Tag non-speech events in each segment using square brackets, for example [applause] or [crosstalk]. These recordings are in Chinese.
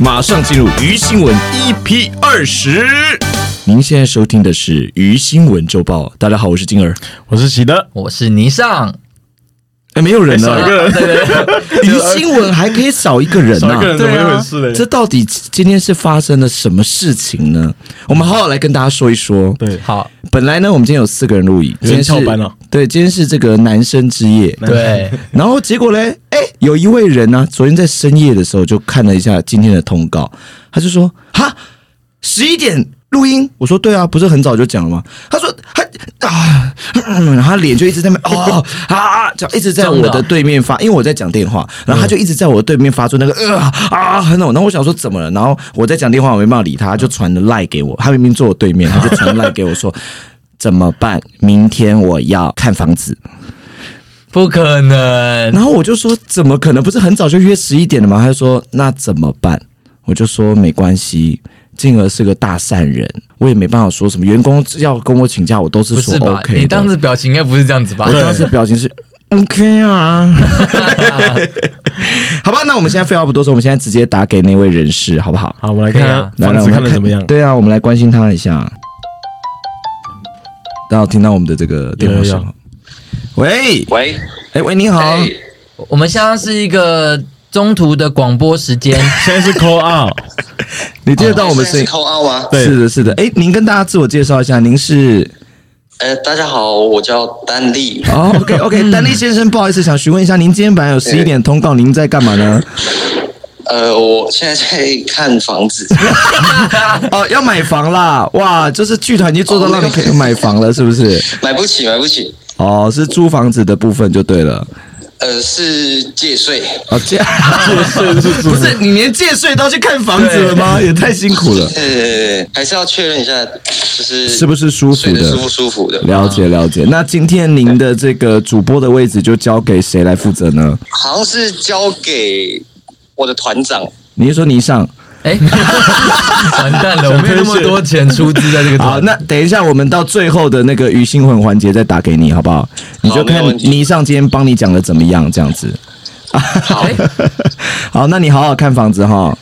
马上进入鱼新闻 EP 二十。您现在收听的是鱼新闻周报。大家好，我是金儿。我是喜德，我是倪尚，哎，没有人少一个呢。人，对对对，[laughs] 新闻还可以少一个人呢、少一个人怎么对啊一回事嘞？这到底今天是发生了什么事情呢？我们好好来跟大家说一说。对好，本来呢，我们今天有四个人录影，今天翘班了对，今天是这个男生之夜。对，然后结果嘞，哎，有一位人呢、昨天在深夜的时候就看了一下今天的通告，他就说：“哈，十一点录音。”我说：“对啊，不是很早就讲了吗？”他说：“他啊，嗯然后他脸就一直在那边哦啊，就一直在我的对面发，因为我在讲电话，然后他就一直在我的对面发出那个呃啊很冷。然后我想说怎么了？然后我在讲电话，我没办法理他，他就传了赖给我，他明明坐我对面，他就传赖给我说。[laughs] 怎么办？明天我要看房子。不可能，然后我就说怎么可能？不是很早就约十一点了吗？他就说那怎么办？我就说没关系，静儿是个大善人，我也没办法说什么。员工要跟我请假，我都是说？OK 的。你当时表情应该不是这样子吧？我当时表情是 OK 啊，[laughs] 好吧，那我们现在废话不多说，我们现在直接打给那位人士，好不好？好，我们来看啊房子来来我们来看的怎么样？对啊，我们来关心他一下。大家有听到我们的这个电话声吗？喂，喂，哎喂，你好，哎我们现在是一个中途的广播时间，[laughs] 现在是 call out，[laughs] 你听得到我们声音？扣二吗？对是的，是的。哎，您跟大家自我介绍一下，您是呃，大家好，我叫丹丽。哦，OK OK，丹利先生，不好意思，想询问一下，您今天本来有十一点通告，您在干嘛呢？[laughs] 呃，我现在在看房子。[laughs] 哦，要买房啦！哇，就是剧团已经做到让你可以买房了，是不是？买不起，买不起。哦，是租房子的部分就对了。呃，是借税。啊，借 [laughs] 不是你连借税都要去看房子了吗？也太辛苦了，呃，还是要确认一下，就是是不是舒服的舒？不舒服的？了解了解。那今天您的这个主播的位置就交给谁来负责呢？好像是交给我的团长。你是说倪尚？哎，[laughs] 完蛋了，我没有那么多钱出资在这个好，团。那等一下，我们到最后的那个鱼腥魂环节再打给你，好不好？你就看倪尚今天帮你讲的怎么样，这样子。好，[laughs] 好，那你好好看房子哈。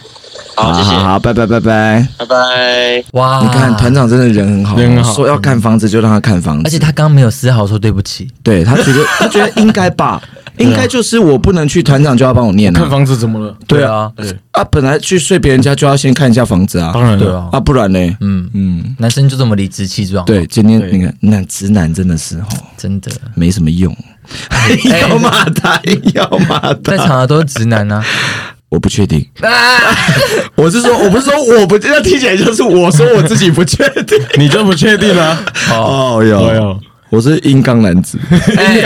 好，谢谢，好好，拜拜拜拜。拜拜。哇，你看团长真的人很好，人很好说要看房子就让他看房子，而且他刚刚没有丝毫说对不起，对他觉得他觉得应该吧，应该就是我不能去，团长就要帮我念啊。看房子怎么了？对啊，对，啊，本来去睡别人家就要先看一下房子啊，当然了，对啊，啊，不然呢？嗯，嗯，男生就这么理直气壮，，对，今天对。你看，那直男真的是哦，真的，没什么用，[laughs] 要骂他，[laughs] 要骂他，在场的都是直男啊，我不确定，啊，[laughs] 我是说，我不是说我不，这听起来就是我说我自己不确定。你就不确定啊？哦哎哟，呦，我是阴刚男子，[laughs] 哎，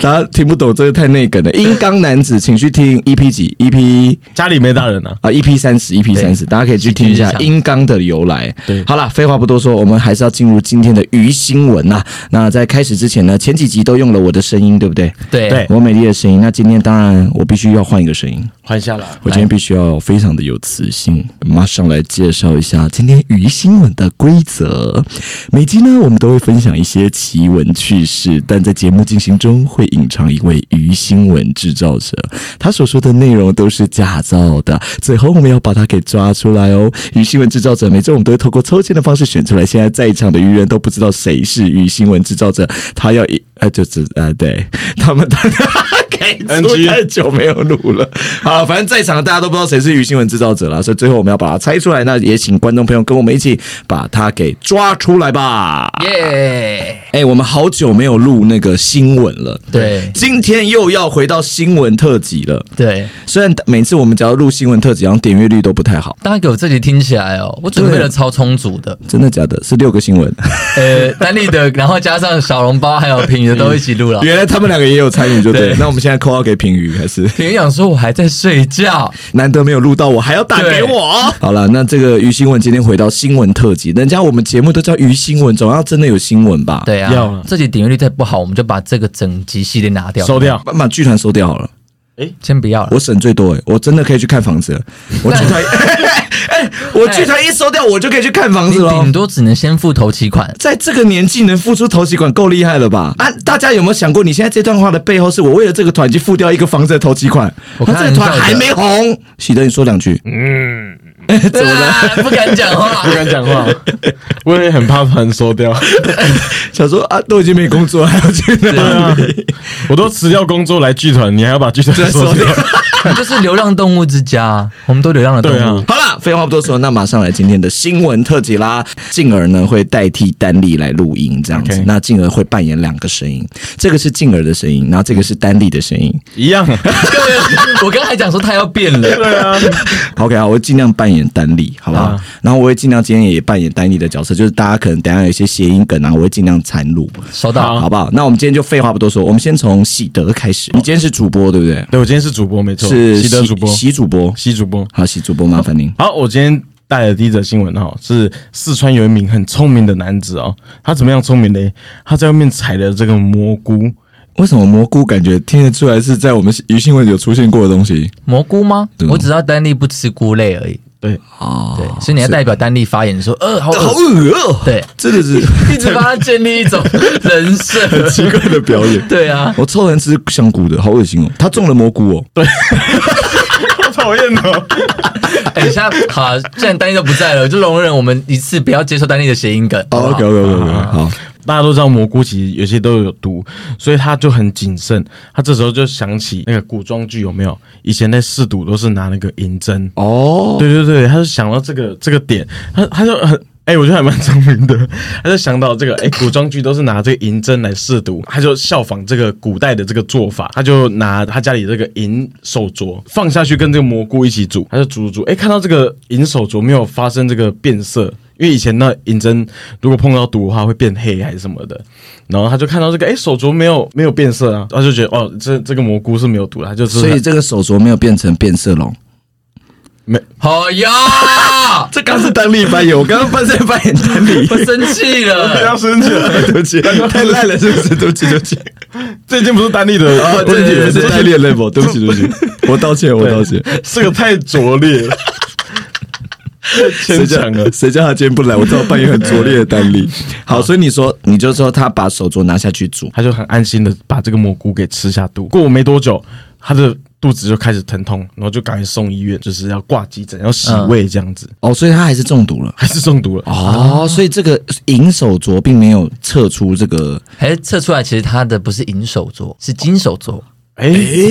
大家听不懂这个太内梗了。阴刚男子，请去听 EP 几 EP 家里没大人啊？啊 EP 三十 EP 三十，大家可以去听一下阴刚的由来。对好了，废话不多说，我们还是要进入今天的鱼新闻呐。那在开始之前呢，前几集都用了我的声音，对不对？对对我美丽的声音。那今天当然我必须要换一个声音，换下来，我今天必须要非常的有磁性，马上来介绍一下今天鱼新闻的规则。每集呢，我们都会分分享一些奇闻趣事，但在节目进行中会隐藏一位鱼新闻制造者，他所说的内容都是假造的。最后我们要把他给抓出来哦。鱼新闻制造者，每周我们都会透过抽签的方式选出来。现在在场的鱼人都不知道谁是鱼新闻制造者，他要呃，就是呃，对他们他 [laughs] 给出 NG 太久没有录了。好，反正在场的大家都不知道谁是鱼新闻制造者了，所以最后我们要把它猜出来。那也请观众朋友跟我们一起把它给抓出来吧。耶，哎、我们好久没有录那个新闻了，对今天又要回到新闻特辑了。对，虽然每次我们只要录新闻特辑，然后点阅率都不太好，大家给我这集听起来哦，我准备了超充足的，真的假的？是六个新闻，呃，丹立的，然后加上小笼包还有平都一起录了。原来他们两个也有参与，就对那我们现在扣号给平宇，还是平宇想说我还在睡觉，难得没有录到我，还要打给我。好了，那这个于新闻今天回到新闻特辑，人家我们节目都叫于新闻，总要真的有新闻吧？，对啊这集点阅率再不好，我们就把这个整集系列拿掉。收掉。把把剧团收掉好了。先不要了。我省最多哎、我真的可以去看房子了。我剧团，[laughs] 哎、我剧团一收掉，我就可以去看房子了。顶多只能先付头期款，在这个年纪能付出头期款，够厉害了吧？啊，大家有没有想过，你现在这段话的背后，是我为了这个团去付掉一个房子的头期款，我看那这个团还没红。喜德，你说两句。嗯，[laughs] 怎么了？啊不敢讲话 [laughs] 不。敢讲话，我也很怕把人收掉。[laughs] 想说啊，都已经没工作，还要去对哪啊里？，我都辞掉工作来剧团，你还要把剧团收掉？就是流浪动物之家，我们都流浪的动对啊物。好了，废话不多说，那马上来今天的新闻特辑啦。静儿呢会代替丹丽来录音，这样子。那静儿会扮演两个声音，这个是静儿的声音，然后这个是丹丽的声音。一样，[laughs] 我刚才讲说他要变了，对啊，OK 啊，我会尽量扮演丹丽，好不好？啊然后我会尽量今天也扮演丹丽的角色，就是大家可能等下有一些谐音梗啊，我会尽量掺入，收到。好不好？那我们今天就废话不多说，我们先从喜德开始。你今天是主播对不对？对我今天是主播，没错，是喜德主播，喜主播。喜主播。好，喜主播，麻烦您。好，我今天带的第一则新闻哈，是四川有一名很聪明的男子哦，他怎么样聪明嘞？他在外面采了这个蘑菇，为什么蘑菇感觉听得出来是在我们鱼新闻有出现过的东西？蘑菇吗？我只知道丹利不吃菇类而已。对，哦，对，所以你要代表丹丽发言说，呃，好好恶，恶哦、对，真的是一直帮他建立一种 [laughs] 人设。奇怪的表演。[laughs] 对啊，我超人吃香菇的，好恶心哦！他中了蘑菇哦，对 [laughs] 好讨厌哦。等一下，好啊，既然丹尼都不在了，就容忍我们一次不要接受丹尼的谐音梗。好不好 OK OK OK，好，大家都知道蘑菇其实有些都有毒，所以他就很谨慎。他这时候就想起那个古装剧有没有？以前在试毒都是拿那个银针，哦，对对对，他就想到这个这个点，他他就很。哎、我觉得还蛮聪明的，他就想到这个，哎、古装剧都是拿这个银针来试毒，他就效仿这个古代的这个做法，他就拿他家里这个银手镯放下去跟这个蘑菇一起煮，他就煮煮煮，哎、看到这个银手镯没有发生这个变色，因为以前那银针如果碰到毒的话会变黑还是什么的，然后他就看到这个，哎、手镯没有没有变色啊，他就觉得哦，这这个蘑菇是没有毒的，他就是所以这个手镯没有变成变色龙。没好呀，[laughs] 这刚是单立扮演，我刚刚扮在扮演单立。我生气了 [laughs] 不要。生气了，[laughs] 对不起，太烂了，是不是？对不起，对不起。这已经不是单立的哦，对不起，是丹丽的 level，对不起，对不起，我道歉，我道歉。这个太拙劣了，太谁叫牵强了。谁叫他今天不来？我知道扮演很拙劣的单立。好，所以你说，你就说他把手镯拿下去煮，他就很安心的把这个蘑菇给吃下肚。过没多久，他的肚子就开始疼痛，然后就赶紧送医院，就是要挂急诊，要洗胃这样子，哦，所以他还是中毒了。还是中毒了。哦，所以这个银手镯并没有测出这个还是测出来，其实他的不是银手镯，是金手镯，哎、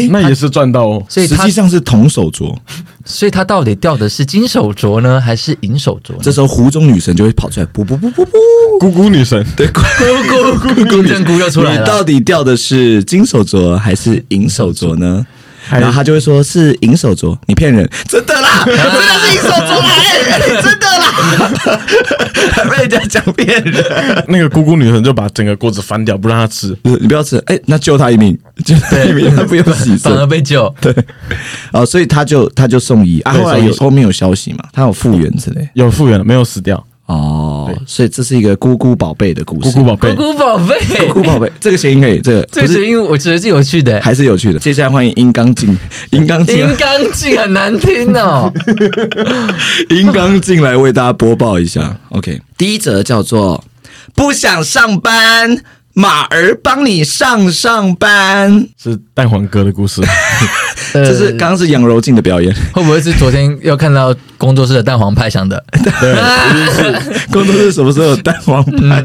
那也是赚到哦。所以他实际，上是铜手镯。[laughs] 所以他到底掉的是金手镯呢，还是银手镯呢？这时候湖中女神就会跑出来，不不不不不，姑姑女神，对，[laughs] 姑姑姑金针菇又出来你了。到底掉的是金手镯还是银手镯呢？还然后他就会说是银手镯，你骗人，真的啦，[laughs] 真的是银手镯啦，真的啦，[laughs] 被人家讲骗人，那个姑姑女神就把整个锅子翻掉，不让他吃。你不要吃，哎，那救他一命，救他一命，他不用洗反而肾，被救。对，啊，所以他就他就送医。啊，后来有后面有消息嘛，他有复原之类，有复原了，没有死掉。哦，所以这是一个姑姑宝贝的故事，姑姑宝贝姑，姑宝贝，姑姑宝贝，这个谐音可以，这个 [laughs] 这个谐音我觉得是有趣的。还是有趣的。接下来欢迎阴刚进，[laughs] 阴刚进，音，刚进很难听哦。[laughs] 阴刚进来为大家播报一下。OK，第一则叫做不想上班，马儿帮你上上班。是蛋黄哥的故事。[laughs] 这这是刚刚是杨柔静的表演，会不会是昨天又看到工作室的蛋黄派想的？对，[laughs] 工作室什么时候有蛋黄派？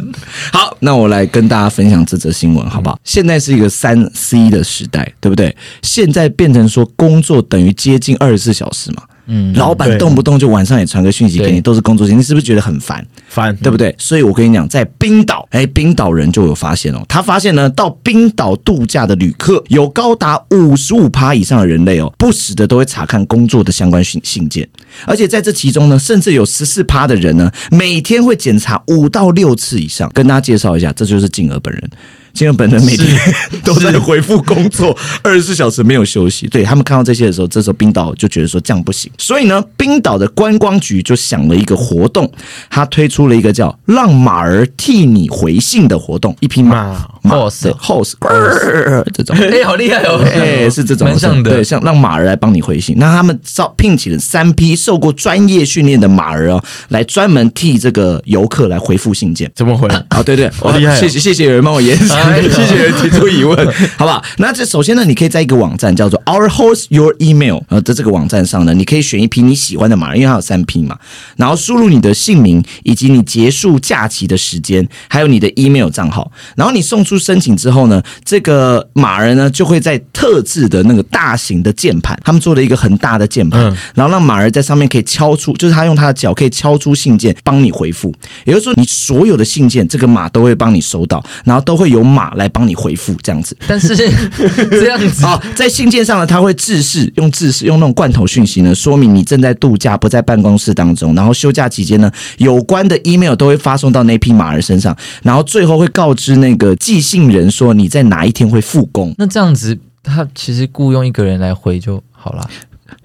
好，那我来跟大家分享这则新闻，好不好？现在是一个三 C 的时代，对不对？现在变成说工作等于接近二十四小时嘛。嗯，老板对动不动就晚上也传个讯息给你，都是工作时间，你是不是觉得很烦？烦，对不对？所以我跟你讲，在冰岛，哎，冰岛人就有发现哦，他发现呢，到冰岛度假的旅客有高达五十五趴以上的人类哦，不时的都会查看工作的相关信信件，而且在这其中呢，甚至有十四趴的人呢，每天会检查五到六次以上。跟大家介绍一下，这就是静儿本人。静儿本人每天 [laughs] 都在回复工作，[laughs] 二十四小时没有休息。对他们看到这些的时候，这时候冰岛就觉得说这样不行，所以呢，冰岛的观光局就想了一个活动，他推出了一个叫“让马儿替你回信”的活动。一匹马马马 Horse 对 horse 呃这种。[laughs] 哎，好厉害哦！哎，是这种蛮像的。对，像让马儿来帮你回信。那他们招聘请了三批受过专业训练的马儿哦，来专门替这个游客来回复信件。怎么回？啊，对对，好厉害哦谢谢谢谢有人帮我延伸，哎呦谢谢提出疑问，[laughs] 好不好？那这首先呢，你可以在一个网站叫做 Our Horse Your Email，呃，在这个网站上呢，你可以选一批你喜欢的马儿，因为它有三批嘛，然后输入你的姓名以及你结束假期的时间，还有你的 email 账号，然后你送出申请之后呢，这个马儿呢就会在特制的那个大型的键盘，他们做了一个很大的键盘，嗯然后让马儿在上面可以敲出，就是他用他的脚可以敲出信件，帮你回复。也就是说，你所有的信件，这个马都会帮你收到，然后都会有马来帮你回复，这样子。但是 [laughs] 这样子啊，在信件上呢，他会制式用制式用那种罐头讯息呢，说明你正在度假，不在办公室当中。然后休假期间呢，有关的 email 都会发送到那匹马儿身上，然后最后会告知那个寄信人说你在哪一天会复工。那这样子，他其实雇佣一个人来回就好了。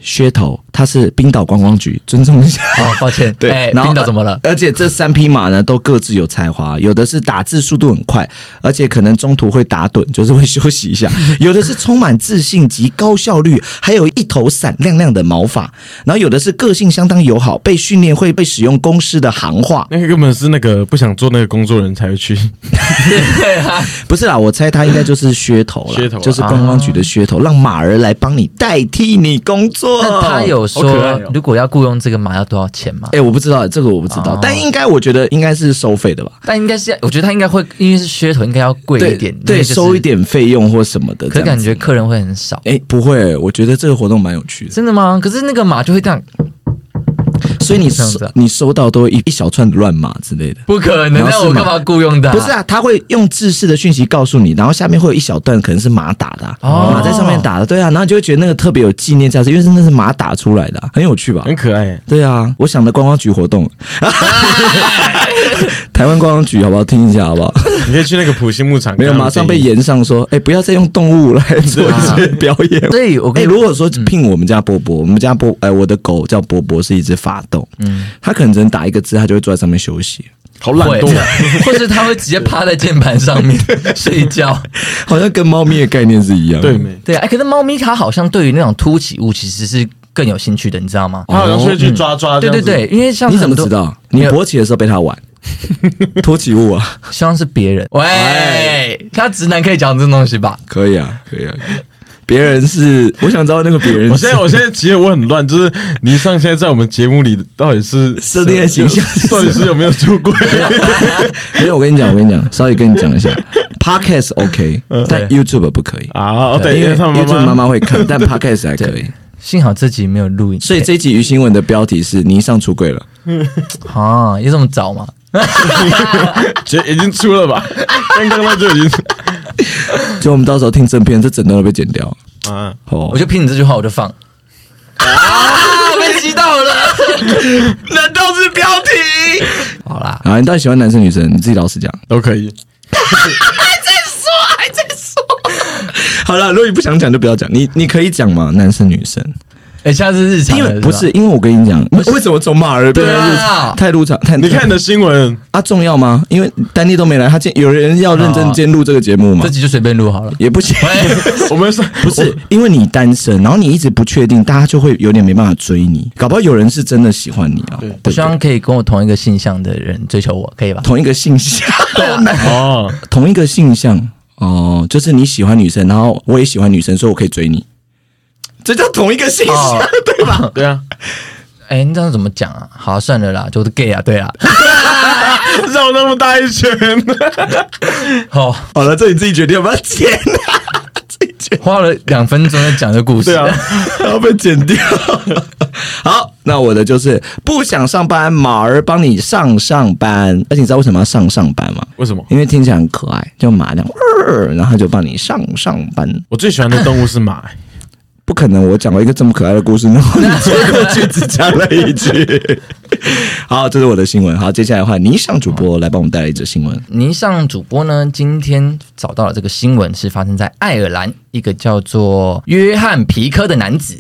噱头，它是冰岛观光局，尊重一下。哦，抱歉，[laughs] 对哎，然后冰岛怎么了？而且这三匹马呢，都各自有才华，有的是打字速度很快，而且可能中途会打盹，就是会休息一下；[laughs] 有的是充满自信及高效率，还有一头闪亮亮的毛发；然后有的是个性相当友好，被训练会被使用公司的行话。那个根本是那个不想做那个工作人才会去。对啊，不是啦，我猜他应该就是噱头了，噱头啊就是观光局的噱头，让马儿来帮你代替你工作。那他有说如果要雇佣这个马要多少钱吗？哎、我不知道这个我不知道，哦但应该我觉得应该是收费的吧。但应该是，我觉得他应该会，因为是噱头，应该要贵一点，对，收一。点费用或什么的。可是感觉客人会很少，哎、不会，我觉得这个活动蛮有趣的。真的吗？可是那个马就会这样，所以你收你收到都会一一小串乱码之类的。不可能，那我干嘛雇佣的、不是，啊，他会用制式的讯息告诉你，然后下面会有一小段可能是马打的、啊，哦。马在上面打的，对啊，然后你就会觉得那个特别有纪念价值，因为真的是马打出来的啊、很有趣吧？很可爱。对啊，我想的观光局活动，[laughs] 台湾观光局好不好？听一下好不好？[laughs] 你可以去那个普星牧场，没有，马上被延上说，哎、不要再用动物来做一些表演。哎、所以我跟你如果说聘我们家波波，我们家波，哎、我的狗叫波波，是一只法斗，嗯，它可能只能打一个字，它就会坐在上面休息，好懒惰。，[laughs] 或是它会直接趴在键盘上面 [laughs] 睡觉。好像跟猫咪的概念是一样的。对？对啊，哎，可是猫咪它好像对于那种凸起物其实是更有兴趣的，你知道吗？它好像是会去抓抓。对对对，，因为像你怎么知？道？你勃起的时候被它玩，[laughs] 托起物啊？希望是别人。喂哎，他直男可以讲这种东西吧？可以啊，可以啊。别人是，我想知道那个别人是。我现在我现在其实我很乱，就是倪尚现在在我们节目里到底是设定的形象到底是有没有出轨？[laughs] 没有，我跟你讲，我跟你讲，稍微跟你讲一下，Podcast OK，但 YouTube 不可以。啊，哦对，因因为 YouTube 妈妈妈会看，但 [laughs] Podcast 还可以。幸好这集没有录影，所以这集鱼新闻的标题是“倪尚出轨了啊，有这么早吗？[laughs] 觉得已经出了吧？[laughs] 刚刚那就已经 [laughs] ”，就我们到时候听正片，这整段都被剪掉。嗯，哦我，就凭你这句话我就放。啊，被激到了！难道是标题？好啦，啊，你到底喜欢男生女生？你自己老实讲。都可以。好了，如果你不想讲就不要讲，你你可以讲嘛，男生女生。哎，现在是日常因，为不是，因为我跟你讲，为什么从马儿变成对入啊太入场？太你看你的新闻，啊，重要吗？因为丹尼都没来，他见有人要认真监录这个节目嘛这？集就随便录好了。也不行，喂，[laughs] 我们是不是因为你单身，然后你一直不确定，大家就会有点没办法追你。搞不好有人是真的喜欢你啊，对我？希望可以跟我同一个性向的人追求我，可以吧？同一个性向，[laughs] 哦，同一个性向哦，就是你喜欢女生，然后我也喜欢女生，所以我可以追你。这叫同一个性向，哦对吧？[laughs] 对啊，哎，你这样怎么讲啊？好，算了啦，就是 gay 啊，对啊。[laughs] 绕那么大一圈，[laughs] 好，好了，这你自己决定要不要剪啊？自己剪。花了两分钟在讲这故事。对啊，要被剪掉。好，那我的就是不想上班，马儿帮你上上班。而且你知道为什么要上上班吗？为什么？因为听起来很可爱，就马这样，呃然后就帮你上上班。我最喜欢的动物是马，不可能，我讲了一个这么可爱的故事，然后你接过去只讲了一句。[laughs] 好，这是我的新闻。好，接下来换倪尚主播来帮我们带来一则新闻。倪尚主播呢，今天找到了这个新闻，是发生在爱尔兰一个叫做约翰皮科的男子，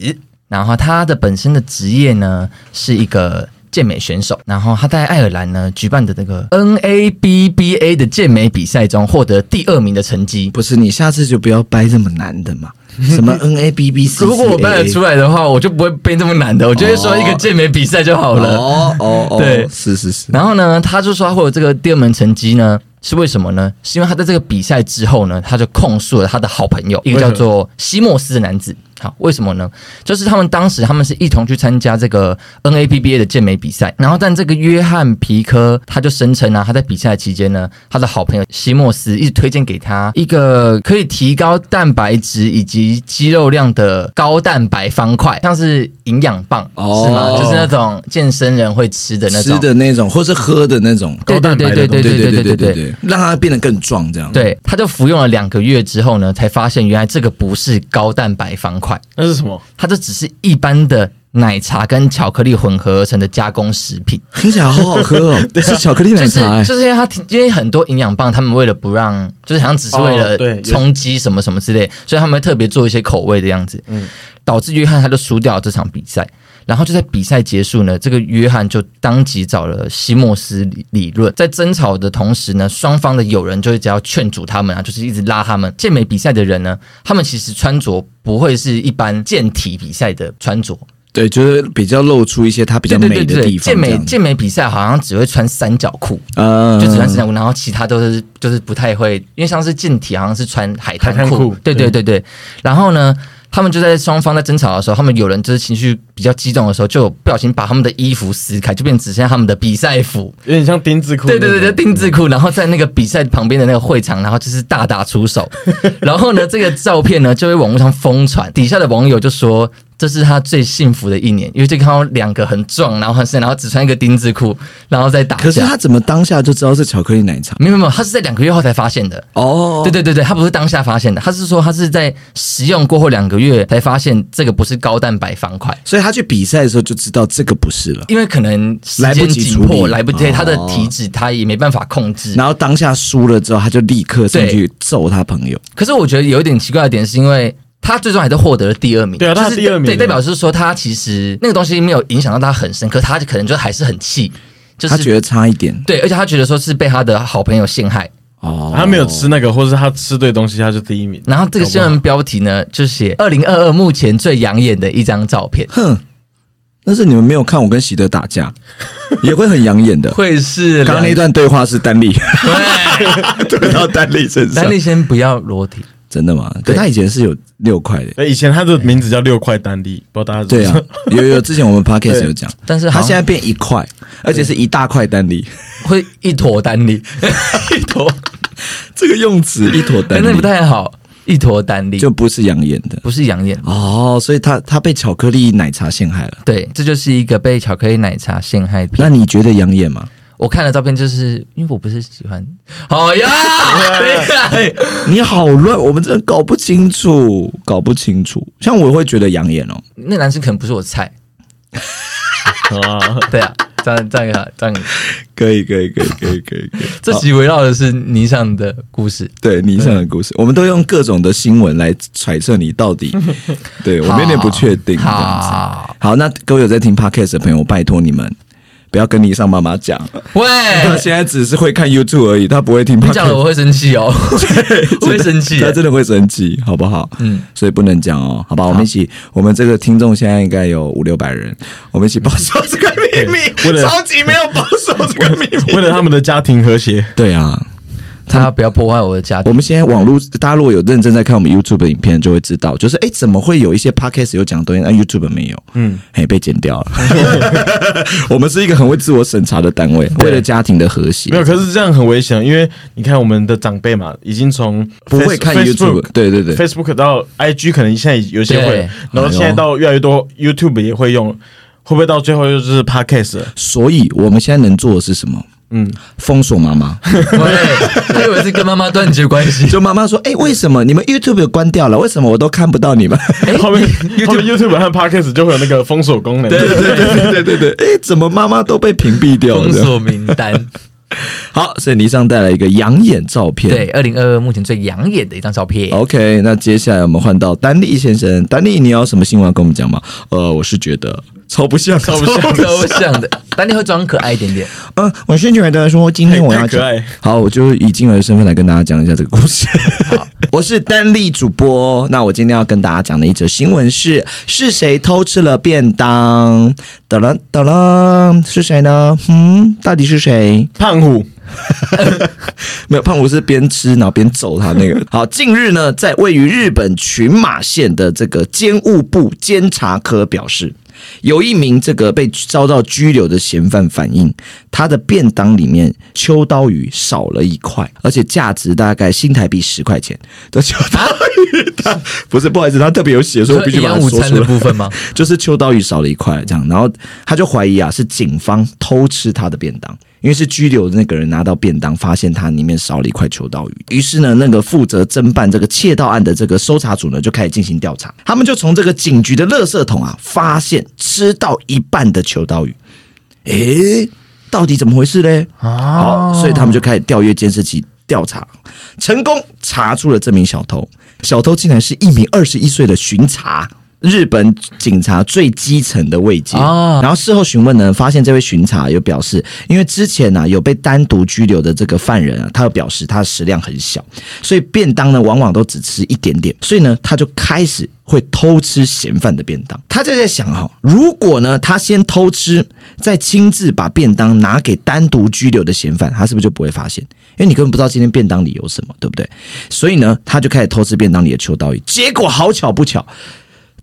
然后他的本身的职业呢是一个健美选手，然后他在爱尔兰呢举办的那个 NABBA 的健美比赛中获得第二名的成绩。不是，你下次就不要掰这么难的嘛，[laughs] 什么 N A B B C，如果我背得出来的话，我就不会背这么难的，我就会说一个健美比赛就好了。哦哦哦，对是是是，然后呢，他就说他会有这个第二门成绩呢，是为什么呢？是因为他在这个比赛之后呢，他就控诉了他的好朋友，一个叫做西莫斯的男子。好，为什么呢？就是他们当时他们是一同去参加这个 NAPBA 的健美比赛，然后但这个约翰皮科他就声称啊，他在比赛期间呢，他的好朋友西莫斯一直推荐给他一个可以提高蛋白质以及肌肉量的高蛋白方块，像是营养棒，哦是吗？就是那种健身人会吃的那种吃的那种，或是喝的那种高蛋白的对对东西，对对对对对，让他变得更壮，这样。对，他就服用了两个月之后呢，才发现原来这个不是高蛋白方块，那是什么？它这只是一般的奶茶跟巧克力混合而成的加工食品。听起来好好喝哦，[laughs] 是巧克力奶茶欸，就是因为它因为很多营养棒，他们为了不让，就是好像只是为了哦对有。充饥什么什么之类，所以他们会特别做一些口味的样子，嗯。导致约翰他就输掉了这场比赛。然后就在比赛结束呢，这个约翰就当即找了西莫斯理理论，在争吵的同时呢，双方的友人就会只要劝阻他们啊，就是一直拉他们。健美比赛的人呢，他们其实穿着不会是一般健体比赛的穿着，对，就是比较露出一些它比较美的地方。健美健美比赛好像只会穿三角裤，呃就只穿三角裤，然后其他都是就是不太会，因为像是健体好像是穿海滩裤对对对对。然后呢，他们就在双方在争吵的时候，他们有人就是情绪比较激动的时候，就不小心把他们的衣服撕开，就变成只剩下他们的比赛服。有点像丁字裤。对对对对，丁字裤，然后在那个比赛旁边的那个会场，然后就是大打出手。[laughs] 然后呢，这个照片呢就被网络上疯传，底下的网友就说这是他最幸福的一年，因为就看到两个很壮，然后很深，然后只穿一个丁字裤，然后再打架。可是他怎么当下就知道是巧克力奶茶？没有没有，他是在两个月后才发现的。哦，对对对对，他不是当下发现的，他是说他是在食用过后两个月才发现这个不是高蛋白方块，所以他去比赛的时候就知道这个不是了，因为可能时间紧迫，来不及，哦他的体脂他也没办法控制。然后当下输了之后，他就立刻上去揍他朋友。可是我觉得有一点奇怪的点，是因为他最终还是获得了第二名。对啊他是第二名对，代表是说他其实那个东西没有影响到他很深，可他可能就还是很气，就是他觉得差一点。对，而且他觉得说是被他的好朋友陷害。哦，他没有吃那个，或是他吃对东西，他就第一名。然后这个新闻标题呢，就写二零二二目前最养眼的一张照片，哼，但是你们没有看我跟喜德打架，[laughs] 也会很养眼的。会是刚刚那段对话是丹力，对，[laughs] 对到丹力身上。丹，丽先不要裸体，真的吗？可他以前是有六块的。对，以前他的名字叫六块丹粒，不知道大家知对啊不知道，有有，之前我们 podcast [laughs] 有讲，但是好像他现在变一块，而且是一大块丹粒。会一坨丹利，[laughs] 一坨，这个用词一坨丹粒但那不太好，一坨丹利就不是养眼的不是养眼。哦，所以他他被巧克力奶茶陷害了。对，这就是一个被巧克力奶茶陷害那。你觉得养眼吗？我看了照片，就是因为我不是喜欢，好呀，对 [laughs] 你好乱，我们真的搞不清楚，搞不清楚。像我会觉得养眼哦，那男生可能不是我菜。[laughs] 啊，对啊，这样这样这样，可以可以可以可以可以可以。[laughs] 这集围绕的是尼桑的故事。对你上的故事，我们都用各种的新闻来揣测你到底。对我们有点不确定。好，好，那各位有在听 podcast 的朋友，我拜托你们不要跟你上妈妈讲，喂，[laughs] 他现在只是会看 YouTube 而已，他不会听你讲了。我会生气哦，[laughs] 我会生气他。真的会生气，好不好？嗯，所以不能讲哦，好吧？我们一起，我们这个听众现在应该有五六百人，我们一起保守这个秘密，超级没有保守这个秘密。为了他们的家庭和谐，对啊，他不要破坏我的家庭。我们现在网络，大家如果有认真在看我们 YouTube 的影片，就会知道，就是哎，怎么会有一些 Podcast 有讲的东西，但 YouTube 没有？嗯，哎，被剪掉了。[laughs] 我们是一个很会自我审查的单位，为了家庭的和谐没，有，可是这样很危险，因为你看我们的长辈嘛，已经从不会看 YouTube，对对对，Facebook 到 IG，可能现在有些会，然后现在到越来越多 YouTube 也会用，会不会到最后就是 Podcast？所以我们现在能做的是什么？嗯，封锁妈妈。对，我以为是跟妈妈断绝关系。就妈妈说：“哎、为什么你们 YouTube 关掉了？为什么我都看不到你们后面后面 YouTube 和 Podcast 就会有那个封锁功能。对对对，？”对对对对，哎、怎么妈妈都被屏蔽掉了？封锁名单。好，所以倪尚带来一个养眼照片。对，二零二二目前最养眼的一张照片。OK，那接下来我们换到丹利先生，丹利，你有什么新闻要跟我们讲吗？呃，我是觉得超不像，超不像。超不像的，但你会装可爱一点点。嗯、[laughs] 我是觉得说今天我要可爱，好，我就以金儿的身份来跟大家讲一下这个故事。[laughs] 好我是丹利主播，那我今天要跟大家讲的一则新闻是：是谁偷吃了便当？哒啦哒啦，是谁呢？嗯，到底是谁？胖虎 [laughs] 没有，胖虎是边吃然后边揍他那个。好，近日呢，在位于日本群马县的这个监务部监察科表示。有一名这个被遭到拘留的嫌犯反映，他的便当里面秋刀鱼少了一块，而且价值大概新台币十块钱的秋刀鱼。他 [laughs] 不是，不好意思，他特别有写，说必须把它养午餐。的部分吗？就是秋刀鱼少了一块这样，然后他就怀疑啊是警方偷吃他的便当，因为是拘留的那个人拿到便当，发现它里面少了一块秋刀鱼，于是呢，那个负责侦办这个窃盗案的这个搜查组呢就开始进行调查，他们就从这个警局的垃圾桶啊发现吃到一半的秋刀鱼，诶，到底怎么回事嘞？好，所以他们就开始调阅监视器调查，成功查出了这名小偷。小偷竟然是一名二十一岁的巡查。日本警察最基层的位阶啊然后事后询问呢，发现这位巡查有表示，因为之前呢、啊、有被单独拘留的这个犯人啊，他有表示他的食量很小，所以便当呢往往都只吃一点点，所以呢他就开始会偷吃嫌犯的便当。他就在想哈、如果呢他先偷吃，再亲自把便当拿给单独拘留的嫌犯，他是不是就不会发现？因为你根本不知道今天便当里有什么，对不对？所以呢，他就开始偷吃便当里的秋刀鱼。结果好巧不巧，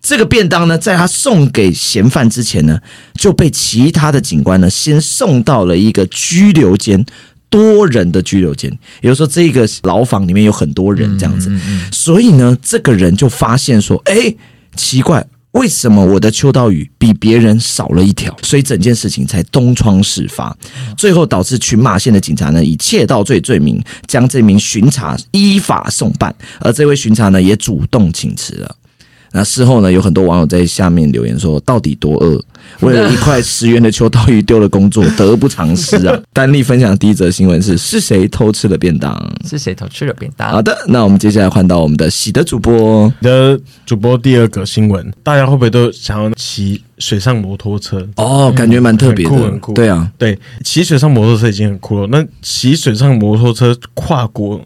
这个便当呢，在他送给嫌犯之前呢，就被其他的警官呢先送到了一个拘留间。多人的拘留间，也就是说，这个牢房里面有很多人这样子，所以呢，这个人就发现说，哎，奇怪，为什么我的秋刀鱼比别人少了一条？所以整件事情才东窗事发，最后导致群马县的警察呢以窃盗罪罪名将这名巡查依法送办，而这位巡查呢也主动请辞了。那事后呢，有很多网友在下面留言说：“到底多饿？为了一块 [laughs] 十元的秋刀鱼丢了工作，得不偿失啊！”丹丽分享的第一则新闻是：是谁偷吃了便当？是谁偷吃了便当？好的，那我们接下来换到我们的喜的主播。你的主播第二个新闻，大家会不会都想要骑水上摩托车？哦，感觉蛮特别的，很酷很酷对啊，对，骑水上摩托车已经很酷了，那骑水上摩托车跨国，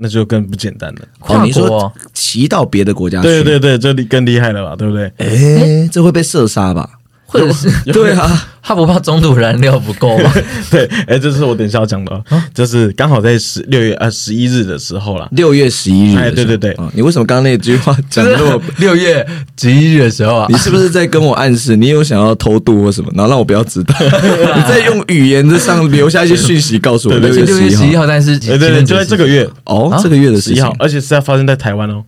那就更不简单了。跨哦，你说国骑到别的国家去？对对对，这里更厉害了吧？对不对？哎，这会被射杀吧？或者是对啊，他不怕中途燃料不够吗？[laughs] 对，哎，这是我等一下要讲的哦，就是刚好在十六月呃十一日的时候啦。六月十一日。哎对对对啊你为什么刚刚那句话讲那么？[laughs] 六月十一日的时候啊你，是不是在跟我暗示你有想要偷渡或什么，然后让我不要知道？[laughs] 你在用语言的上留下一些讯息告诉我。六月十一号号，但是对对对，就在这个月哦，啊这个月的十一号，而且是要发生在台湾哦，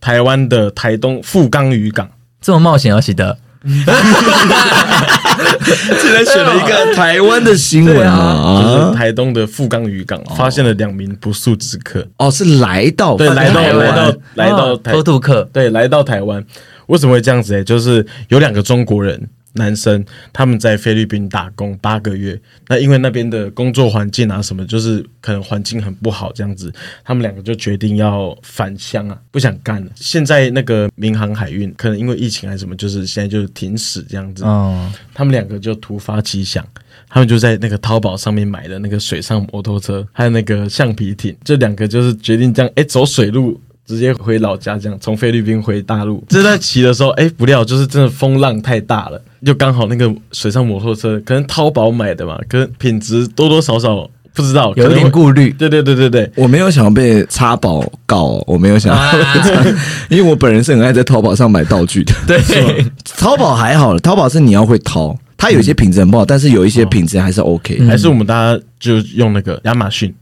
台湾的台东富冈渔港。这么冒险要写的，[laughs] 竟然选了一个台湾的新闻啊。就是啊！台东的富冈渔港发现了两名不速之客，哦，是来到对，来到来到来到偷渡客，对，来到台湾，为什么会这样子？哎，就是有两个中国人男生，他们在菲律宾打工八个月，那因为那边的工作环境啊什么，就是可能环境很不好，这样子，他们两个就决定要返乡啊，不想干了。现在那个民航海运可能因为疫情还是什么，就是现在就停驶这样子，嗯，他们两个就突发奇想，他们就在那个淘宝上面买了那个水上摩托车，还有那个橡皮艇，这两个就是决定这样，哎，走水路。直接回老家，这样从菲律宾回大陆。[laughs] 这在骑的时候，哎，不料就是真的风浪太大了，就刚好那个水上摩托车可能淘宝买的嘛，可能品质多多少少不知道，有一点可能会顾虑。对对对对对，我没有想要被插宝告，我没有想要，[laughs] 因为我本人是很爱在淘宝上买道具的。[laughs] 对，淘宝还好了，淘宝是你要会淘，它有一些品质很不好，但是有一些品质还是 OK。还是我们大家就用那个亚马逊，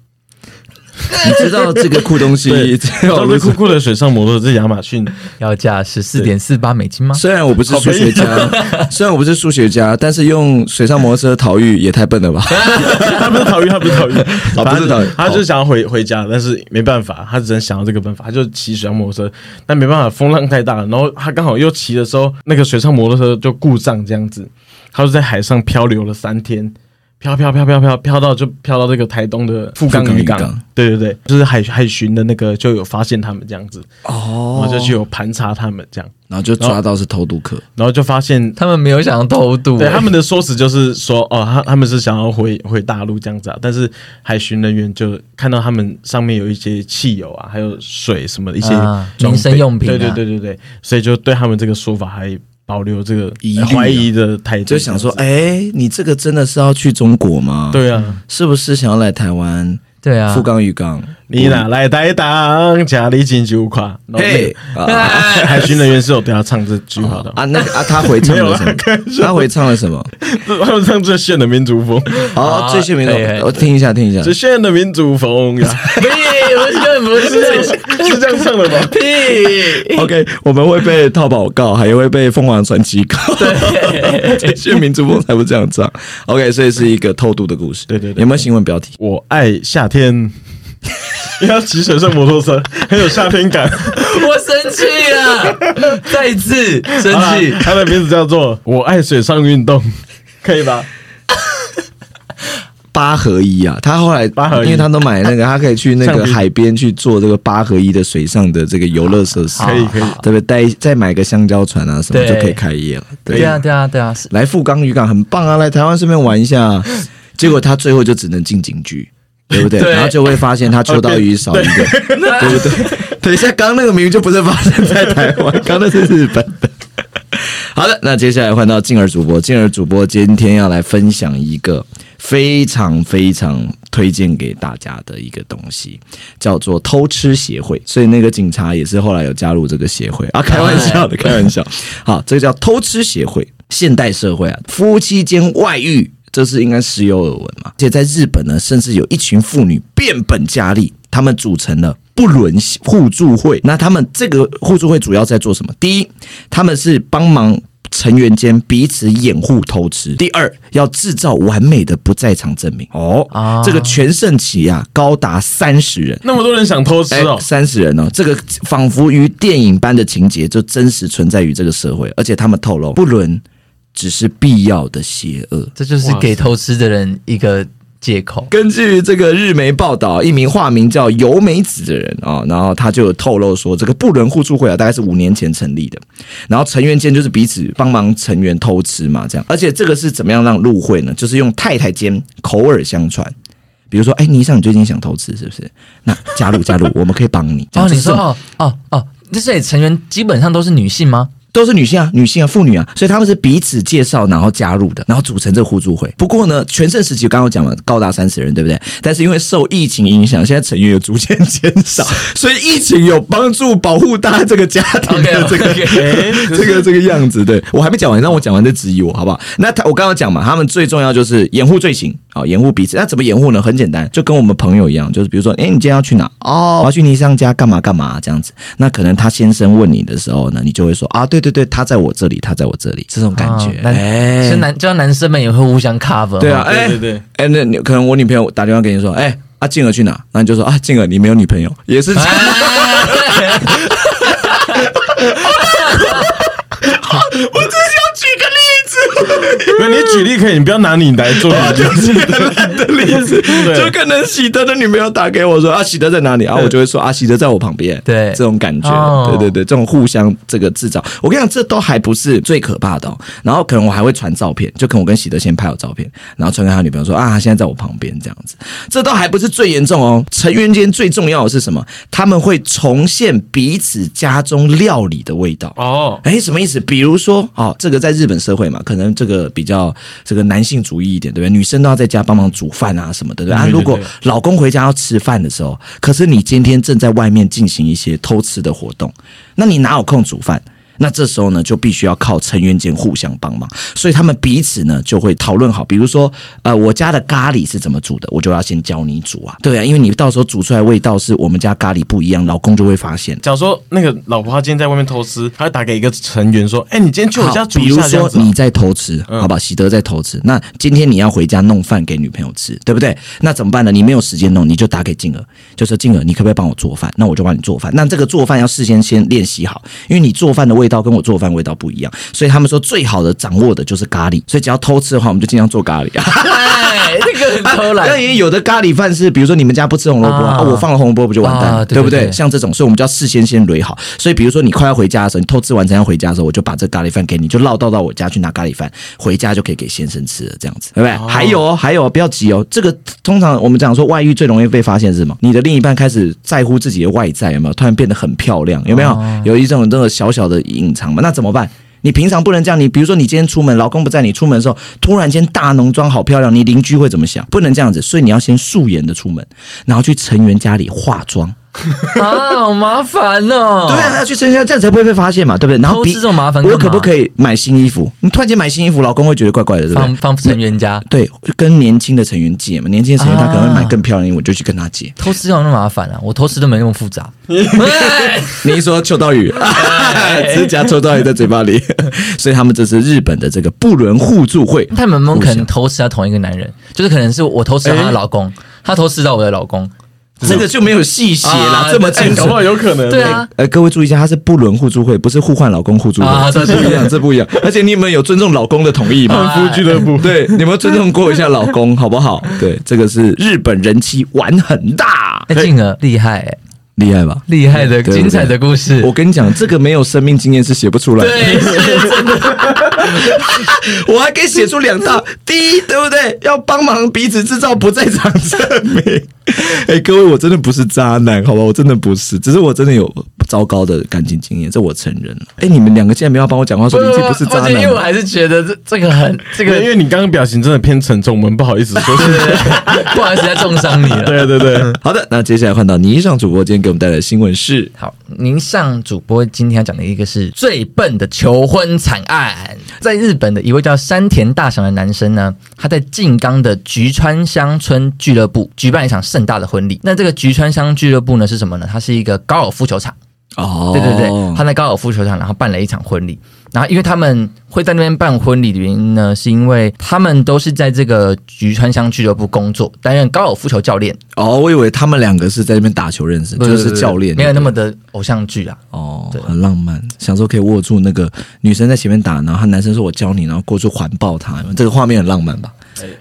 [laughs] 你知道这个酷东西对，只特别有酷酷的水上摩托车，这亚马逊 [laughs] 要价十四点四八美金吗？虽然我不是数学家，[laughs] 虽然我不是数学家，但是用水上摩托车逃狱也太笨了吧？他不是逃狱，他不是逃狱，啊不是逃狱他就是想要回回家，但是没办法，他只能想到这个办法，他就骑水上摩托车，但没办法，风浪太大了，然后他刚好又骑的时候，那个水上摩托车就故障这样子，他就在海上漂流了三天。飘飘飘飘飘飘到就飘到这个台东的富冈渔港。对对对，就是海海巡的那个就有发现他们这样子，然哦后就去有盘查他们这样，然后就抓到是偷渡客，然后就发现。他们没有想要偷渡、欸。对他们的说辞就是说，哦，他他们是想要回回大陆这样子啊，但是海巡人员就看到他们上面有一些汽油啊，还有水什么的一些啊装备。民生用品啊。对对对对对，所以就对他们这个说法还保留这个疑怀疑的态度，就想说，哎，你这个真的是要去中国吗？，对啊，是不是想要来台湾对啊富，冈渔港？你哪来台当家里金酒垮？然后那嘿海巡 [laughs] 人员是有对他唱这句话的，啊，那啊，他回唱了什么？他回唱了什么？他们唱最炫的民族风，哦，最炫民嘿嘿众，我听一下，听一下。最炫的民族风呀，[laughs] 根本不是是这样唱的吗？[laughs] 屁。OK，我们会被淘宝告，还会被凤凰传奇告。对，[laughs] 这些民族风才不这样唱。OK，所以是一个偷渡的故事。对对对有没有新闻标题？我爱夏天。[laughs] 要骑水上摩托车，很有夏天感。我生气了，再一次生好气啦。它的名字叫做《我爱水上运动》，可以吧？八合一啊，他后来八合一因为他都买那个，他可以去那个海边去做这个八合一的水上的这个游乐设施，可以可以对不对？带再买个香蕉船啊什么就可以开业了。对对啊，对啊，对啊，是来富冈渔港很棒啊，来台湾顺便玩一下。结果他最后就只能进警局，对不对？然后就会发现他秋刀鱼少一个，对不对？等一下，刚刚那个明明就不是发生在台湾，[laughs] 刚刚那是日本的。好的，那接下来换到静儿主播，静儿主播今天要来分享一个非常非常推荐给大家的一个东西，叫做偷吃协会。所以那个警察也是后来有加入这个协会啊，开玩笑的，[laughs] 开玩笑。好，这个叫偷吃协会。现代社会啊，夫妻间外遇。这是应该时有耳闻嘛？而且在日本呢，甚至有一群妇女变本加厉，他们组成了不伦互助会。那他们这个互助会主要在做什么？第一，他们是帮忙成员间彼此掩护偷吃；第二，要制造完美的不在场证明。哦，啊这个全盛期啊，高达三十人。那么多人想偷吃哦，三十人哦，这个仿佛于电影般的情节，就真实存在于这个社会。而且他们透露，不伦只是必要的邪恶。这就是给偷吃的人一个借口。根据这个日媒报道，一名化名叫由美子的人啊、然后他就有透露说，这个不伦互助会啊，大概是五年前成立的，然后成员间就是彼此帮忙成员偷吃嘛，这样。而且这个是怎么样让入会呢？就是用太太间口耳相传。比如说，哎，倪尚，你最近想偷吃是不是？那加入加入，我们可以帮你。这样哦，你说哦哦哦，这些成员基本上都是女性吗？都是女性啊，女性啊，妇女啊，所以他们是彼此介绍，然后加入的，然后组成这个互助会。不过呢，全盛时期我刚刚讲了，高达三十人，对不对？但是因为受疫情影响，现在成员有逐渐减少，[laughs] 所以疫情有帮助保护大家这个家庭的这个这个这个样子。对我还没讲完，让我讲完再质疑我好不好？那他我刚刚讲嘛，他们最重要就是掩护罪行啊、掩护彼此。那怎么掩护呢？很简单，就跟我们朋友一样，就是比如说，哎，你今天要去哪？哦，我要去尼桑家干嘛干嘛这样子。那可能他先生问你的时候呢，你就会说啊，对对对，他在我这里，他在我这里，这种感觉。哎。是男，就像男生们也会互相 cover 对啊，对对对。哎，那你可能我女朋友打电话给你说，哎，啊静儿去哪？那你就说啊静儿你没有女朋友，也是这样。[laughs] [laughs] 我只是要举个例子，没有你举例可以，你不要拿你来做例子。[laughs] 的例子，对就可能喜德的女朋友打给我说啊，喜德在哪里？啊，我就会说啊，喜德在我旁边。对这种感觉，哦对对对，这种互相这个制造，我跟你讲，这都还不是最可怕的哦。然后可能我还会传照片，就可能我跟喜德先拍好照片，然后传给他女朋友说啊，他现在在我旁边这样子。这都还不是最严重哦，成员间最重要的是什么？他们会重现彼此家中料理的味道。哦，哎，什么意思？比如说，哦，这个在日本社会嘛，可能这个比较这个男性主义一点，对不对？女生都要在家帮忙煮饭啊什么的，对吧？如果老公回家要吃饭的时候，可是你今天正在外面进行一些偷吃的活动，那你哪有空煮饭？那这时候呢，就必须要靠成员间互相帮忙，所以他们彼此呢就会讨论好，比如说，呃，我家的咖喱是怎么煮的，我就要先教你煮啊，对啊，因为你到时候煮出来味道是我们家咖喱不一样，老公就会发现。假如说那个老婆她今天在外面偷吃，她会打给一个成员说：“哎，你今天去我家好煮一比如。说你在偷吃，嗯好吧？喜德在偷吃，那今天你要回家弄饭给女朋友吃，对不对？那怎么办呢？你没有时间弄，你就打给静儿，就说静儿，你可不可以帮我做饭？那我就帮你做饭。那这个做饭要事先先练习好，因为你做饭的味味道跟我做饭味道不一样，所以他们说最好的掌握的就是咖喱，所以只要偷吃的话，我们就尽量做咖喱。[laughs] 哎，这个很偷那懒。也有的咖喱饭是，比如说你们家不吃红萝卜啊，我放了红萝卜不就完蛋对对不对？像这种，所以我们就要事先先垒好。所以比如说你快要回家的时候，你偷吃完才要回家的时候，我就把这咖喱饭给你，就绕道到我家去拿咖喱饭，回家就可以给先生吃了，这样子，对不对？还有哦，还有哦，不要急哦，这个通常我们讲说外遇最容易被发现是什么？你的另一半开始在乎自己的外在，有没有？突然变得很漂亮，有没有？有一种这个小小的隐藏嘛，那怎么办？你平常不能这样，你比如说你今天出门，老公不在，你出门的时候突然间大浓妆好漂亮，你邻居会怎么想？不能这样子，所以你要先素颜的出门，然后去成员家里化妆，[laughs] 啊，好麻烦哦。对啊，要去成员家，这样才不会被发现嘛，对不对？然后偷比吃这种麻烦我可不可以买新衣服？你突然间买新衣服，老公会觉得怪怪的，对不对放？放成员家对，跟年轻的成员借嘛，年轻的成员他可能会买啊更漂亮的衣服，我就去跟他借。偷吃有那么麻烦啊？我偷吃都没那么复杂。[laughs] 你一说秋刀鱼，[laughs] 指甲秋刀鱼在嘴巴里，所以他们这是日本的这个不伦互助会。他们有没有可能偷吃到同一个男人？就是可能是我偷吃到她的老公，她偷吃到我的老公。这个就没有细写啦，啊这么哎，清楚搞不。好有可能。对啊，呃，各位注意一下，它是不伦互助会，不是互换老公互助会，[laughs] 这不一样，这不一样。而且你们有尊重老公的同意吗？夫俱乐部，对，你们尊重过一下老公，好不好？对，这个是日本人妻玩很大，哎，静儿厉害哎，厉害吧？厉害的精彩的故事。我跟你讲，这个没有生命经验是写不出来的。对，是真的。[laughs] 我还可以写出两道。第一，对不对？要帮忙彼此制造不在场证明。[laughs] 哎、各位，我真的不是渣男，好吧？我真的不是，只是我真的有糟糕的感情经验，这我承认了。哎、你们两个竟然没有帮我讲话，说林记不是渣而且因为我。还是觉得这这个很这这个个因为你刚刚表情真的偏沉重，我们不好意思说是。不好意思，在重伤你了。对对对，好的，那接下来换到倪尚主播，今天给我们带来新闻是。好，您上主播今天要讲的一个是最笨的求婚惨案。在日本的一位叫山田大赏的男生呢，他在静冈的菊川乡村俱乐部举办一场盛大的婚礼。那这个菊川乡俱乐部呢是什么呢？它是一个高尔夫球场。哦对对对，他在高尔夫球场，然后办了一场婚礼。然后因为他们会在那边办婚礼的原因呢，是因为他们都是在这个菊川乡俱乐部工作，担任高尔夫球教练，哦，我以为他们两个是在那边打球认识，就是教练，没有那么的偶像剧啊。哦对，很浪漫，想说可以握住那个女生在前面打，然后他男生说我教你，然后过去环抱她，这个画面很浪漫吧？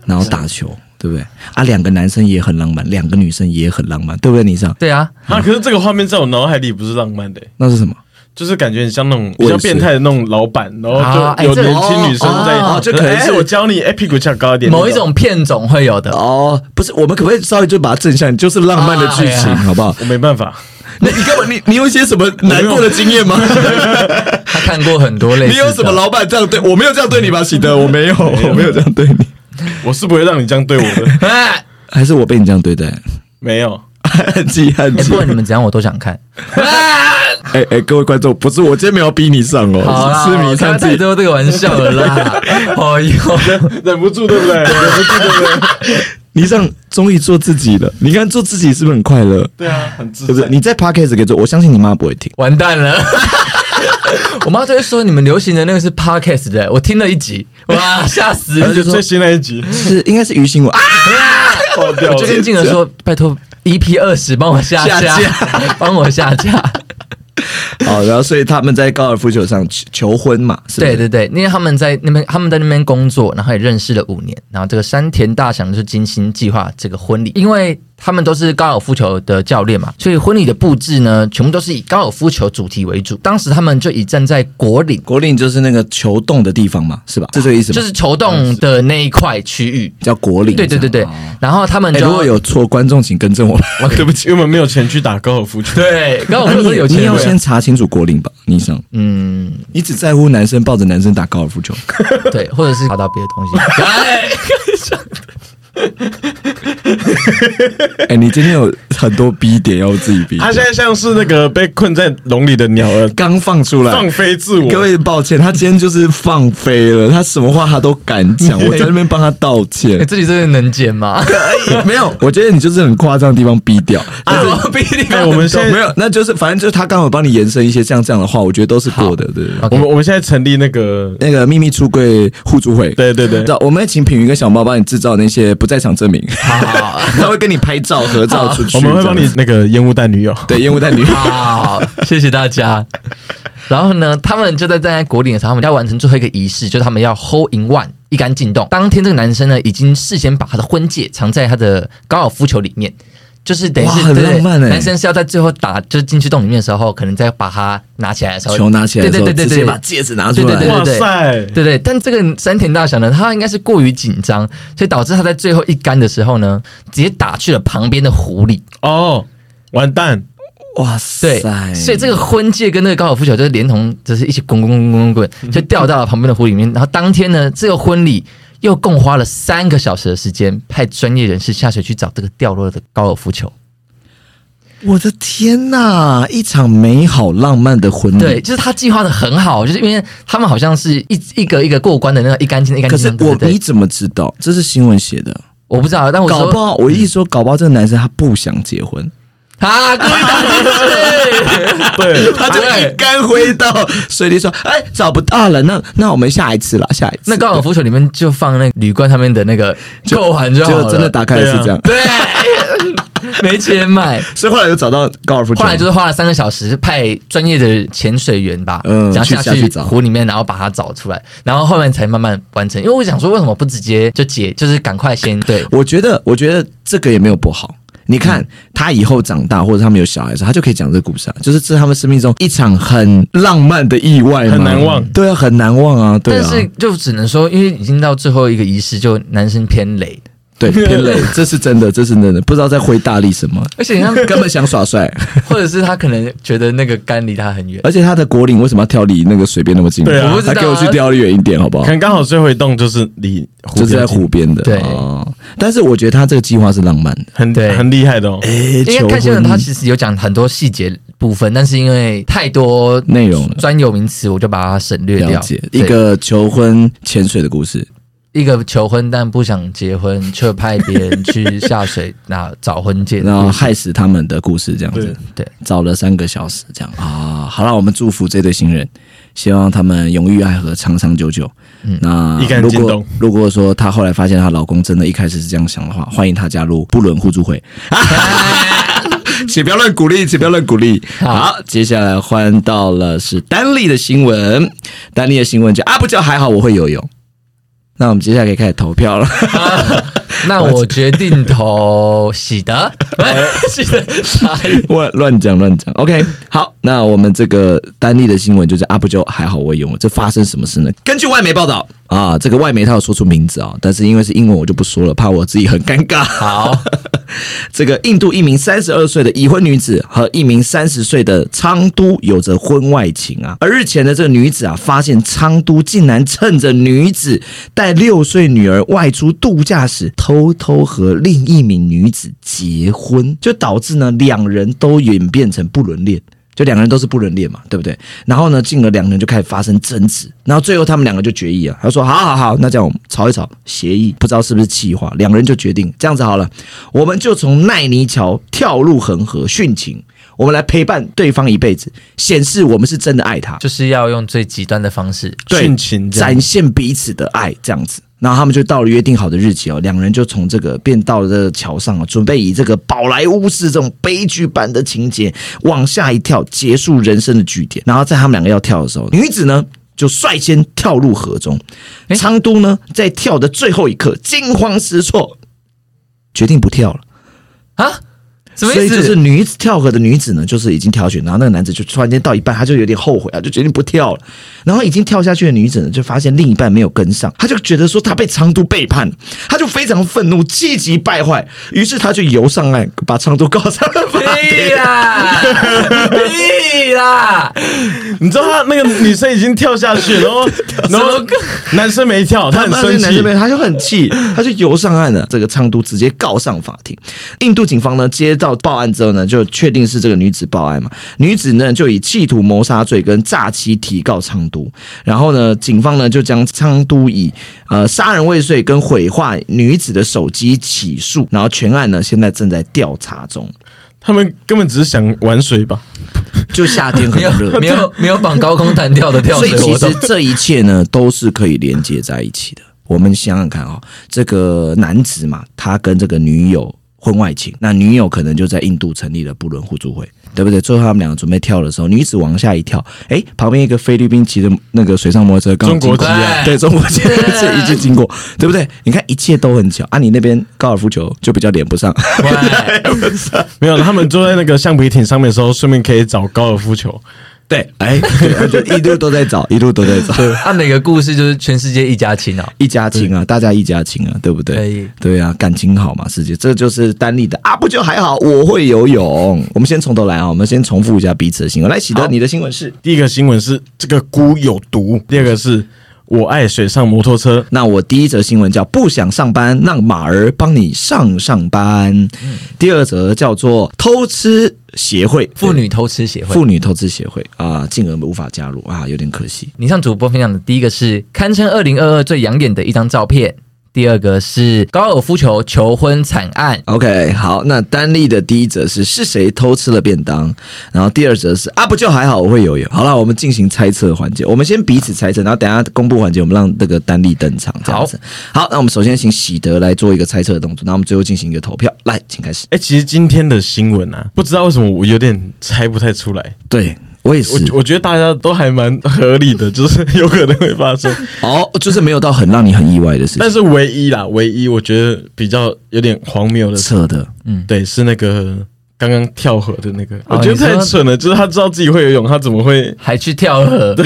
然后打球，对不对？啊，两个男生也很浪漫，两个女生也很浪漫，对不对？你上对啊，啊，可是这个画面在我脑海里不是浪漫的、那是什么？就是感觉很像那种我也是比较变态的那种老板，然后就有年轻女生在，哦就可能是哎我教你，哎，屁股翘高一点，某一种片种会有的。哦，不是，我们可不可以稍微就把它正向，就是浪漫的剧情，啊好不好？我没办法，那你干嘛？你你有一些什么难过的经验吗？[laughs] 他看过很多类似。你有什么老板这样对我没有这样对你吧？喜德，我没有，我没有这样对你，[laughs] 我是不会让你这样对我的，哎？[laughs] 还是我被你这样对待？没有。很记恨哎，记不。管你们怎样，我都想看。[laughs] 哎哎，各位观众，不是我今天没有逼你上好哦，啦，是迷我开上自己太多这个玩笑了啦。哎呦，忍不住，对不对？忍不住，对不对？你上终于做自己了，你看做自己是不是很快乐？对啊，很自在。对不对？你在 podcast 可以做，我相信你妈不会听。完蛋了！[laughs] 我妈就会说你们流行的那个是 podcast 的，我听了一集，哇，吓死了！就说最新那一集。是应该是于心我啊，爆掉了。我就，跟静儿说，拜托 EP 二十帮我下下架，帮我下架。[laughs] [laughs] 好，然后所以他们在高尔夫球上求求婚嘛，是对对对，因为他们在那边，他们在那边工作，然后也认识了五年，然后这个山田大祥就是精心计划这个婚礼，因为他们都是高尔夫球的教练嘛，所以婚礼的布置呢，全部都是以高尔夫球主题为主。当时他们就以站在国岭，国岭就是那个球洞的地方嘛，是吧？是这个意思吗？就是球洞的那一块区域。叫国岭。对对对对，然后他们如果有错，观众请更正我们。[laughs] 对不起，我们没有钱去打高尔夫球。[laughs] 对高尔夫那你球有钱人，你要先查清楚国岭吧，你想，嗯，你只在乎男生抱着男生打高尔夫球，[laughs] 对，或者是查到别的东西。哎 [laughs] 哎，你今天有很多逼点要自己逼，他现在像是那个被困在笼里的鸟儿，刚放出来，放飞自我。各位抱歉，他今天就是放飞了，他什么话他都敢讲，[laughs] 我在那边帮他道歉哎，。这里真的能剪吗？[laughs] 没有，我觉得你就是很夸张的地方逼掉，啊，我比你哎，我们现在没有，那就是反正就是他刚好帮你延伸一些像这样的话，我觉得都是过的，对。我们我们现在成立那个，那个秘密出柜互助会，对对对我们请品鱼跟小猫帮你制造那些不在场证明，好好他会跟你拍照合照出去，我们会帮你那个烟雾弹女友。对烟雾弹女友。好，谢谢大家。然后呢，他们就在站在国顶的时候，他们要完成最后一个仪式，就是他们要 hold in one 一杆进洞。当天这个男生呢，已经事先把他的婚戒藏在他的高尔夫球里面。就是等于哇很是对浪漫欸男生是要在最后打就是进去洞里面的时候，可能再把它拿起来的时候，球拿起来的时候，对对对对对直接把戒指拿出来，对对对哇塞，对对，但这个山田大小呢，他应该是过于紧张，所以导致他在最后一杆的时候呢，直接打去了旁边的湖里。哦，完蛋，哇对塞！，所以这个婚戒跟那个高尔夫球就是连同，就是一起滚滚滚滚滚滚，就掉到了旁边的湖里面。然后当天呢，这个婚礼又共花了三个小时的时间，派专业人士下水去找这个掉落的高尔夫球。我的天呐，一场美好浪漫的婚礼。对，就是他计划的很好，就是因为他们好像是一一个一个过关的那个一干净一干可是我你怎么知道？这是新闻写的。我不知道，但我说搞不好，我一说，搞不好这个男生他不想结婚，啊，故意打进去。对，他就一杆挥到水里说：“哎，找不到了，那那我们下一次了，下一次。”那高尔夫球里面就放那个铝罐上面的那个扣环就好了，就真的打开来是这样，对，[laughs] 没钱买。所以后来就找到高尔夫球。后来就是花了三个小时，派专业的潜水员吧，嗯然后下去湖里面，然后把它找出来，然后后面才慢慢完成。因为我想说，为什么不直接就解，就是赶快先对我觉得，我觉得这个也没有不好。你看、嗯。他以后长大，或者他们有小孩的时候，他就可以讲这个故事啊，就是这是他们生命中一场很浪漫的意外，很难忘。对啊，很难忘啊，对啊，但是就只能说，因为已经到最后一个仪式，就男生偏累，对 [laughs] 偏累，这是真的，这是真的，不知道在挥大力什么，而且你看，[laughs] 根本想耍帅，[laughs] 或者是他可能觉得那个杆离他很远，而且他的国岭为什么要跳离那个水边那么近？对啊他给我去跳离远一点好不好可？能刚好最后一栋就是离湖就是在湖边的，对哦。但是我觉得他这个计划是浪漫的，很对很厉害的哦。哎，因为求看新闻，婚他其实有讲很多细节部分，但是因为太多内容了专有名词，我就把它省略掉了解。一个求婚潜水的故事，一个求婚但不想结婚，[laughs] 却派别人去下水那找婚戒然后，害死他们的故事，这样子对，找了三个小时，这样啊。好了，我们祝福这对新人，希望他们永浴爱河，长长久久。嗯那如果如果说她后来发现她老公真的一开始是这样想的话，欢迎她加入不伦互助会。[laughs] 请不要乱鼓励，请不要乱鼓励。好好，接下来换到了是丹利的新闻，丹利的新闻叫啊，不叫还好我会游泳。那我们接下来可以开始投票了。[laughs] 那我决定投喜德，[laughs] 喜德乱乱讲乱讲。OK，好，那我们这个丹利的新闻就是阿布就还好我用了，这发生什么事呢？根据外媒报道啊，这个外媒他有说出名字啊，但是因为是英文我就不说了，怕我自己很尴尬。好，[laughs] 这个印度一名三十二岁的已婚女子和一名三十岁的昌都有着婚外情啊，而日前的这个女子啊，发现昌都竟然趁着女子带六岁女儿外出度假时，偷偷和另一名女子结婚，就导致呢两人都演变成不伦恋。就两个人都是不伦恋嘛，对不对？然后呢，进而两个人就开始发生争执，然后最后他们两个就决议了，他说：“好好好，那这样我们吵一吵，协议，不知道是不是气话，两个人就决定这样子好了，我们就从奈尼桥跳入恒河殉情，我们来陪伴对方一辈子，显示我们是真的爱他，就是要用最极端的方式，对殉情展现彼此的爱，这样子。然后他们就到了约定好的日期哦，两人就从这个便到了这个桥上啊，准备以这个宝莱坞式这种悲剧版的情节往下一跳，结束人生的据点。然后在他们两个要跳的时候，女子呢就率先跳入河中，昌都呢在跳的最后一刻惊慌失措，决定不跳了。啊？什么所以意思？就是女子跳河的女子呢，就是已经跳下去，然后那个男子就突然间到一半，他就有点后悔啊，就决定不跳了。然后已经跳下去的女子呢，就发现另一半没有跟上，他就觉得说他被昌都背叛了，他就非常愤怒，气急败坏，于是他就游上岸，把昌都告上了法屁庭。[laughs] 啦，屁啦！你知道他那个女生已经跳下去，然后然后男生没跳，他很他生气男生。没，他就很气，他就游上岸了。这个昌都直接告上法庭。印度警方呢接到报案之后呢，就确定是这个女子报案嘛。女子呢就以企图谋杀罪跟诈欺提告昌都。然后呢，警方呢就将昌都以呃杀人未遂跟毁坏女子的手机起诉。然后全案呢现在正在调查中。他们根本只是想玩水吧？就夏天很 [laughs] 没有热，没有没有绑高空弹跳的跳所以其实，这一切呢，都是可以连接在一起的。我们想想看啊、哦，这个男子嘛，他跟这个女友婚外情，那女友可能就在印度成立了不伦互助会，对不对？最后他们两个准备跳的时候，女子往下一跳，哎，旁边一个菲律宾骑的那个水上摩托车刚好中国对中国籍是一直经过，对不对？[laughs] 你看一切都很巧啊，你那边高尔夫球就比较连不上，对，[laughs] 没有，他们坐在那个橡皮艇上面的时候，顺便可以找高尔夫球。对，哎，就一路都在找，[laughs] 一路都在找。对他每个故事就是全世界一家亲啊。一家亲啊，大家一家亲啊，对不对？可以对啊，感情好嘛，世界，这就是丹立的啊，不就还好？我会游泳。我们先从头来啊，我们先重复一下彼此的新闻。来，喜德，你的新闻是？第一个新闻是这个菇有毒，第二个是我爱水上摩托车。那我第一则新闻叫不想上班，让马儿帮你上上班。第二则叫做偷吃协会妇女偷吃协会。妇女偷吃协会啊，进而无法加入啊，有点可惜。你上主播分享的第一个是堪称二零二二最养眼的一张照片，第二个是高尔夫球求婚惨案。OK，好，那丹立的第一则是是谁偷吃了便当，然后第二则是啊不就还好，我会游泳。好了，我们进行猜测环节，我们先彼此猜测，然后等下公布环节，我们让这个丹立登场，这样子。好，那我们首先请喜德来做一个猜测的动作，那我们最后进行一个投票，来，请开始。哎、其实今天的新闻啊，不知道为什么我有点猜不太出来。对我也是我，我觉得大家都还蛮合理的，就是 [laughs] 有可能会发生。哦，就是没有到很让你很意外的事情但，是唯一啦，唯一我觉得比较有点荒谬的，扯的。嗯对，是那个刚刚跳河的那个，哦我觉得太蠢了。就是他知道自己会游泳，他怎么会？还去跳河，[laughs] 对，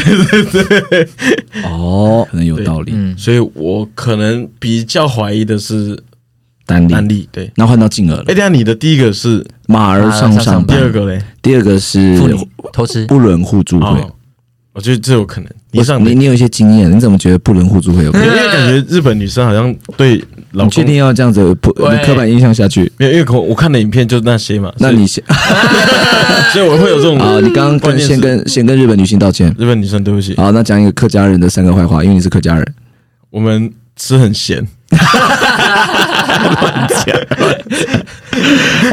哦，可能有道理。嗯，所以我可能比较怀疑的是丹立，安利。对，那换到静儿了哎，。等一下你的第一个是马儿上上班，第二个嘞？第二个是。不伦互助会。哦，我觉得这有可能。你上你你有一些经验，你怎么觉得不伦互助会有可能？因为感觉日本女生好像对老确定要这样子不对刻板印象下去？没有，因为我我看的影片就那些嘛。那你先 [laughs] 所以我会有这种啊，你刚刚先跟先跟日本女性道歉。日本女生对不起，好，那讲一个客家人的三个坏话，因为你是客家人。我们吃很咸。[laughs]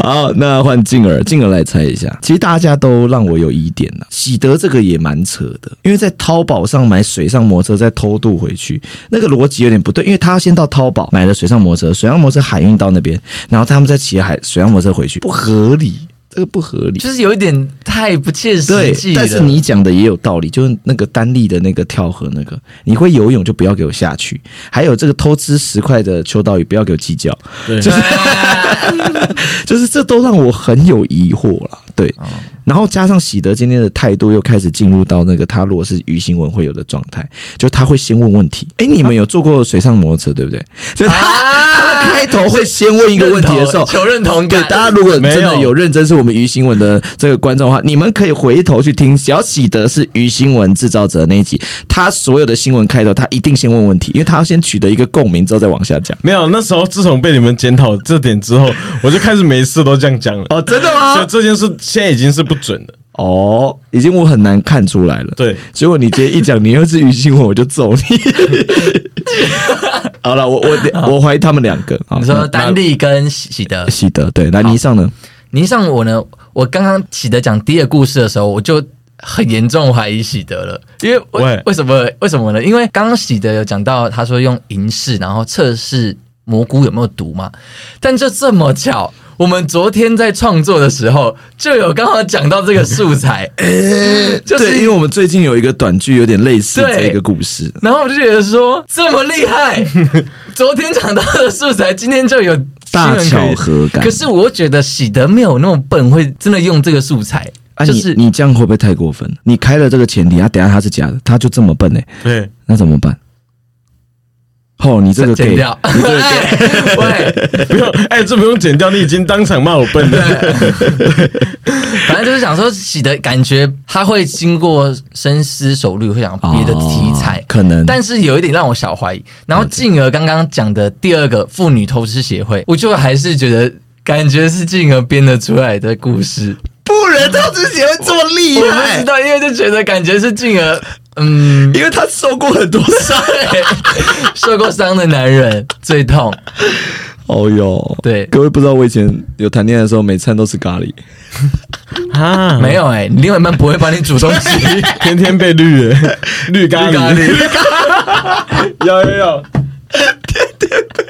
好，那换静儿，静儿来猜一下。其实大家都让我有疑点了，喜德这个也蛮扯的，因为在淘宝上买水上摩托车再偷渡回去，那个逻辑有点不对，因为他先到淘宝买了水上摩托车，水上摩托车海运到那边，然后他们再骑海水上摩托车回去，不合理，这个不合理。就是有一点太不切实际，了。但是你讲的也有道理，就是那个单立的那个跳河那个，你会游泳就不要给我下去，还有这个偷吃十块的秋刀鱼不要给我计较，对，就是 [laughs] 就是这都让我很有疑惑了。对，然后加上喜德今天的态度又开始进入到那个他如果是于新闻会有的状态，就他会先问问题。哎，你们有坐过水上摩托车对不对？就是他、他开头会先问一个问题的时候，求认同对，感。大家如果真的没有有认真是我们鱼新闻的这个观众的话，你们可以回头去听小喜德是鱼新闻制造者那一集，他所有的新闻开头，他一定先问问题，因为他要先取得一个共鸣之后再往下讲。没有，那时候自从被你们检讨这点之后，我就开始每次都这样讲了。哦，真的所以 [laughs] 这件事现在已经是不准了。哦，已经我很难看出来了。对，结果你今天一讲你又是鱼新闻，我就揍你。[laughs] 好了，我我我怀疑他们两个。你说丹利跟喜喜德，喜德对，那尼尚呢？你上我呢？我刚刚喜德讲第一个故事的时候，我就很严重怀疑喜德了，因为为为什么为什么呢？因为刚刚喜德有讲到，他说用银饰然后测试蘑菇有没有毒嘛，但就这么巧。我们昨天在创作的时候，就有刚好讲到这个素材，[laughs] 就是，因为我们最近有一个短剧，有点类似对。这个故事。然后我就觉得说这么厉害，[laughs] 昨天讲到的素材，今天就有大巧合感。可是我觉得喜德没有那么笨，会真的用这个素材，啊，你就是你这样会不会太过分？你开了这个前提啊，等下他是假的，他就这么笨呢、对，那怎么办？哦，你这个剪掉。你这个 [laughs] 喂，不用，哎，这不用剪掉，你已经当场骂我笨了。反正就是想说，洗的感觉他会经过深思熟虑，会想别的题材。哦可能，但是有一点让我小怀疑，然后进而刚刚讲的第二个妇女偷吃协会，我就还是觉得感觉是进而编得出来的故事。不人透支协会这么厉害我不知道，因为就觉得感觉是进而，嗯，因为他受过很多伤。对 [laughs] 受过伤的男人最痛。哦哟，对。各位不知道，我以前有谈恋爱的时候，每餐都吃咖喱。[laughs] 啊，没有哎、你另外一半不会帮你煮东西。[laughs] 天天被绿了，绿咖喱，有有有，天天被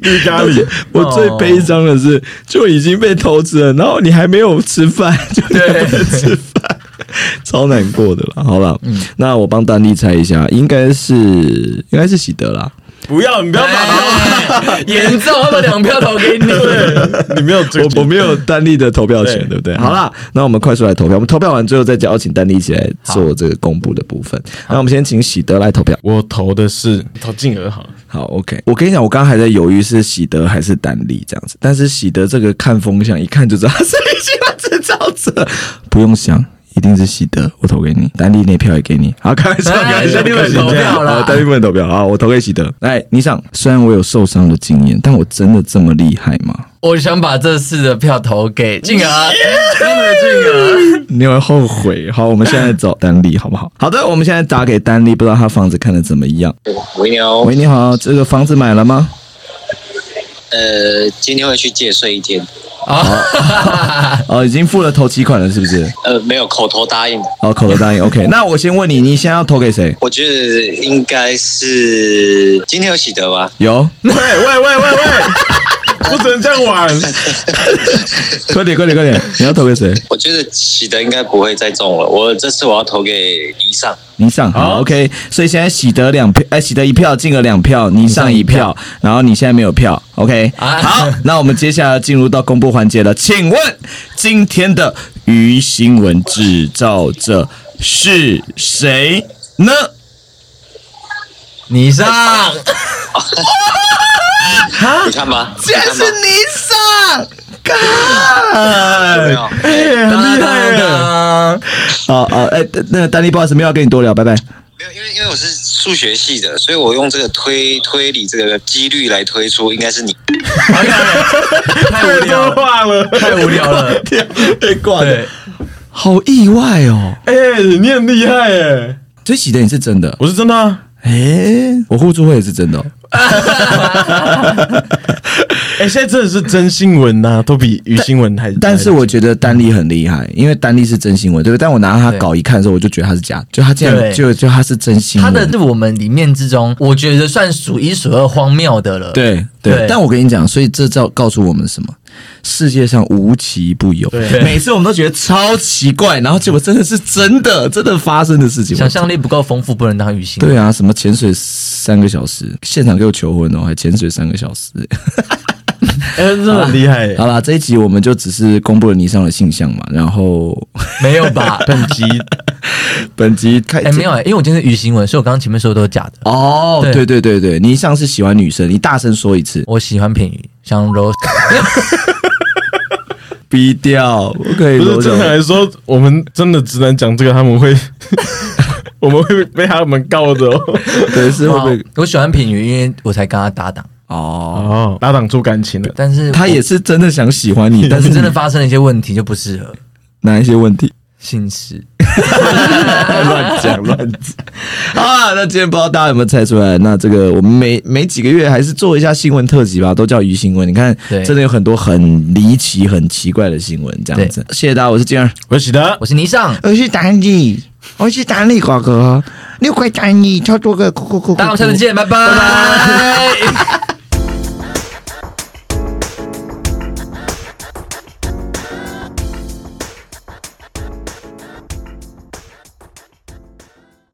绿咖喱，我最悲伤的是，就已经被偷吃了，然后你还没有吃饭，就你还不能吃饭，[laughs] 超难过的了。好了，那我帮丹丽猜一下，应该是应该是喜德啦。不要，你不要把哎 [laughs] 严重，我把两票投给你。[laughs] 你没有这个我我没有丹丽的投票权，对对不对？好啦，那我们快速来投票。我们投票完最后再邀请丹丽一起来做这个公布的部分。那我们先请喜德来投票。我投的是投静儿好了，好，OK。我跟你讲，我刚刚还在犹豫是喜德还是丹丽这样子，但是喜德这个看风向，一看就知道他是一星的制造者，不用想。一定是喜德，我投给你，丹利那票也给你。[laughs] 好，开玩笑，开玩笑，丹丽不能投票啦好丹利不能投票。好，[laughs] 我投给喜德。来，你想，虽然我有受伤的经验，但我真的这么厉害吗？我想把这次的票投给静儿，[laughs] 真的静儿。你会后悔。好，我们现在找丹利，好不好？好的，我们现在打给丹利，不知道他房子看的怎么样。喂，你好，喂，你好，这个房子买了吗？呃，今天会去借睡一天，[laughs] 哦，已经付了头期款了，是不是？呃，没有口头答应，哦，口头答应。OK，[laughs] 那我先问你，你现在要投给谁？我觉得应该是今天有喜德吧？有，喂喂喂喂喂，不能这样玩，快点，快点，快点！你要投给谁？我觉得喜德应该不会再中了，我这次我要投给倪尚。倪尚，好好，OK。所以现在喜得两票，哎，喜得一票，进了两票，倪尚一票，然后你现在没有票，OK。啊好，那我们接下来进入到公布环节了。请问今天的鱼新闻制造者是谁呢？你 [laughs] 上，你看吧，竟然是你看吧倪尚，有没干！有？哎，很厉害啊！好啊，哎，那个丹尼，不好意思，没有要跟你多聊，拜拜。没有，因为因为我是数学系的，所以我用这个推推理这个几率来推出，应该是你。太无聊了，太无聊了。被挂了，[laughs] 好意外哦！哎，你很厉害耶！所以喜的你是真的，我是真的啊，哎，我互助会也是真的哦。[laughs] 哎，现在真的是真新闻呐，都比鱼新闻还。但是我觉得丹立很厉害，因为丹立是真新闻，对不对？但我拿他稿一看的时候，我就觉得他是假的，就他竟然对就就他是真新闻。他的是我们里面之中，我觉得算数一数二荒谬的了。对对对，但我跟你讲，所以这告告诉我们什么？世界上无奇不有。每次我们都觉得超奇怪，然后结果真的是真的，真的发生的事情。想象力不够丰富，不能当鱼星。对啊，什么潜水三个小时，现场给我求婚哦，还潜水三个小时。哎，真的很厉害耶。好啦，这一集我们就只是公布了倪尚的性向嘛，然后 [laughs] 没有吧？[laughs] 本集 [laughs] 本集开哎，没有哎，因为我今天是鱼新闻，所以我刚刚前面说的都是假的。哦，对对对对对，倪尚是喜欢女生，你大声说一次，我喜欢品鱼，像 Rose，[laughs] 逼掉，不可以不。是正常来说，我们真的只能讲这个，他们会，[laughs] 我们会被他们告的哦。[laughs] 对，是会被？我喜欢品鱼，因为我才跟他搭档。哦，哦，打挡出感情了。但是他也是真的想喜欢你，但是但是真的发生了一些问题，就不适合哪一些问题？姓氏。[laughs] 乱讲乱讲。好啊，那今天不知道大家有没有猜出来？那这个我们每每几个月还是做一下新闻特辑吧，都叫鱼新闻。你看，真的有很多很离奇、很奇怪的新闻，这样子。谢谢大家，我是金儿，我是喜德，我是倪尚，我是丹尼，我是丹尼哥哥，六块丹尼，超多个，哭哭哭大家下次见拜，拜拜。[laughs]